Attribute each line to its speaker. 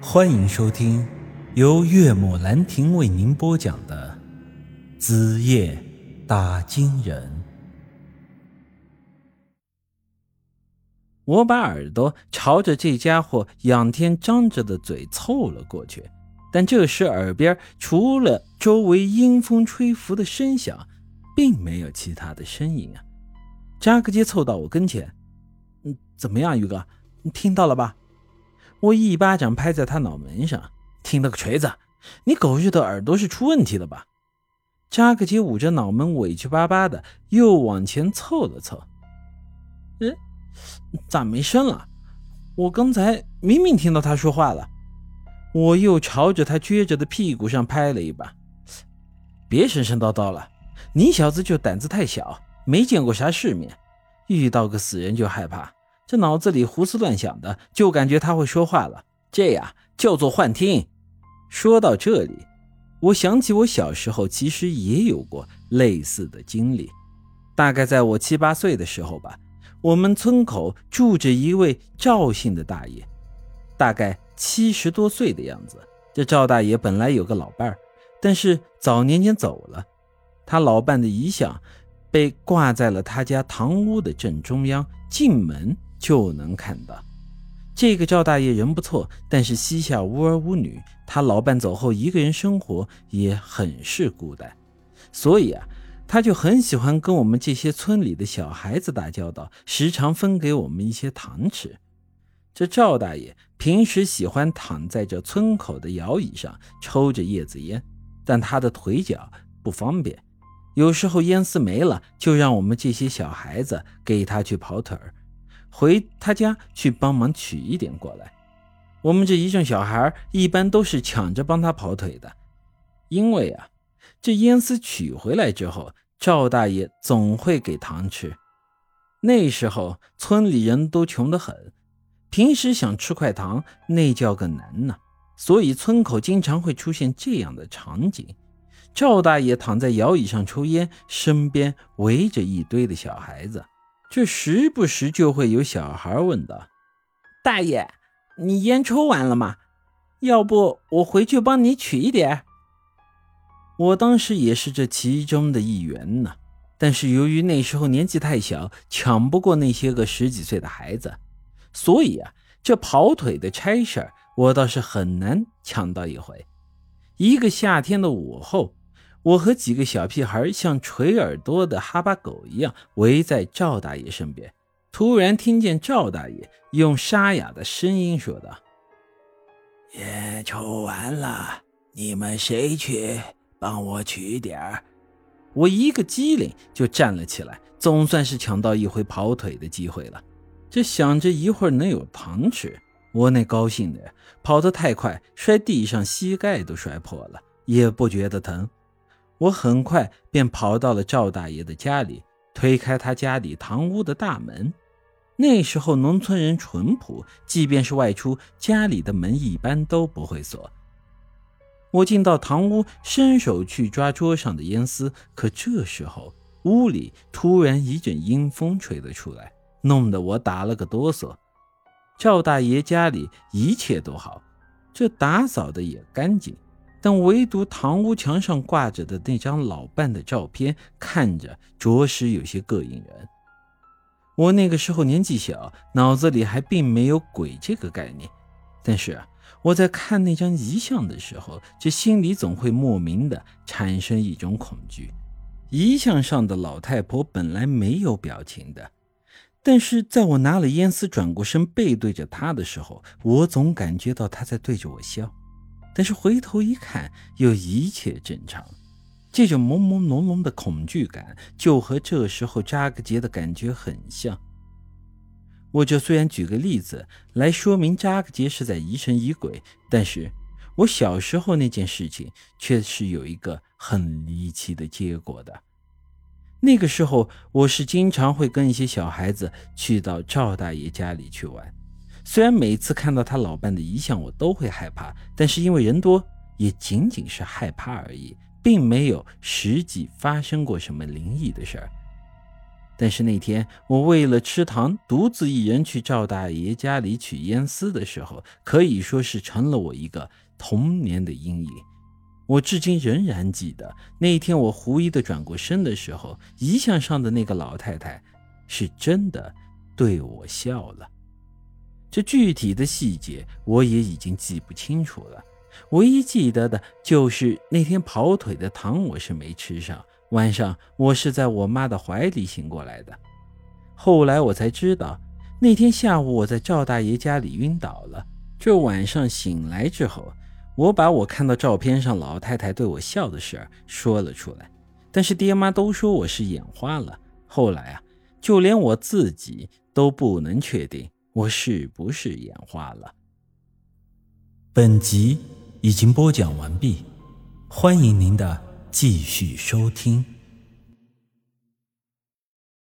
Speaker 1: 欢迎收听由岳母兰亭为您播讲的《子夜打金人》。我把耳朵朝着这家伙仰天张着的嘴凑了过去，但这时耳边除了周围阴风吹拂的声响，并没有其他的声音啊。扎克杰凑到我跟前：“嗯，怎么样，宇哥？你听到了吧？”我一巴掌拍在他脑门上，听了个锤子！你狗日的耳朵是出问题了吧？扎克杰捂着脑门，委屈巴巴的又往前凑了凑。嗯，咋没声了？我刚才明明听到他说话了。我又朝着他撅着的屁股上拍了一把。别神神叨叨了，你小子就胆子太小，没见过啥世面，遇到个死人就害怕。这脑子里胡思乱想的，就感觉他会说话了，这呀叫做幻听。说到这里，我想起我小时候其实也有过类似的经历。大概在我七八岁的时候吧，我们村口住着一位赵姓的大爷，大概七十多岁的样子。这赵大爷本来有个老伴儿，但是早年间走了，他老伴的遗像被挂在了他家堂屋的正中央，进门。就能看到，这个赵大爷人不错，但是膝下无儿无女，他老伴走后一个人生活也很是孤单，所以啊，他就很喜欢跟我们这些村里的小孩子打交道，时常分给我们一些糖吃。这赵大爷平时喜欢躺在这村口的摇椅上抽着叶子烟，但他的腿脚不方便，有时候烟丝没了，就让我们这些小孩子给他去跑腿儿。回他家去帮忙取一点过来，我们这一众小孩一般都是抢着帮他跑腿的，因为啊，这烟丝取回来之后，赵大爷总会给糖吃。那时候村里人都穷得很，平时想吃块糖那叫个难呐，所以村口经常会出现这样的场景：赵大爷躺在摇椅上抽烟，身边围着一堆的小孩子。这时不时就会有小孩问道：“大爷，你烟抽完了吗？要不我回去帮你取一点。”我当时也是这其中的一员呢，但是由于那时候年纪太小，抢不过那些个十几岁的孩子，所以啊，这跑腿的差事我倒是很难抢到一回。一个夏天的午后。我和几个小屁孩像垂耳朵的哈巴狗一样围在赵大爷身边，突然听见赵大爷用沙哑的声音说道：“
Speaker 2: 烟抽完了，你们谁去帮我取点儿？”
Speaker 1: 我一个机灵就站了起来，总算是抢到一回跑腿的机会了。这想着一会儿能有糖吃，我那高兴的跑得太快，摔地上膝盖都摔破了，也不觉得疼。我很快便跑到了赵大爷的家里，推开他家里堂屋的大门。那时候农村人淳朴，即便是外出，家里的门一般都不会锁。我进到堂屋，伸手去抓桌上的烟丝，可这时候屋里突然一阵阴风吹了出来，弄得我打了个哆嗦。赵大爷家里一切都好，这打扫的也干净。但唯独堂屋墙上挂着的那张老伴的照片，看着着实有些膈应人。我那个时候年纪小，脑子里还并没有鬼这个概念。但是啊，我在看那张遗像的时候，这心里总会莫名的产生一种恐惧。遗像上的老太婆本来没有表情的，但是在我拿了烟丝转过身背对着她的时候，我总感觉到她在对着我笑。但是回头一看，又一切正常。这种朦朦胧胧的恐惧感，就和这时候扎克杰的感觉很像。我这虽然举个例子来说明扎克杰是在疑神疑鬼，但是我小时候那件事情却是有一个很离奇的结果的。那个时候，我是经常会跟一些小孩子去到赵大爷家里去玩。虽然每次看到他老伴的遗像，我都会害怕，但是因为人多，也仅仅是害怕而已，并没有实际发生过什么灵异的事儿。但是那天我为了吃糖，独自一人去赵大爷家里取烟丝的时候，可以说是成了我一个童年的阴影。我至今仍然记得那天我狐疑的转过身的时候，遗像上的那个老太太是真的对我笑了。这具体的细节我也已经记不清楚了，唯一记得的就是那天跑腿的糖我是没吃上。晚上我是在我妈的怀里醒过来的。后来我才知道，那天下午我在赵大爷家里晕倒了。这晚上醒来之后，我把我看到照片上老太太对我笑的事儿说了出来，但是爹妈都说我是眼花了。后来啊，就连我自己都不能确定我是不是眼花了。本集已经播讲完毕，欢迎您的。继续收听。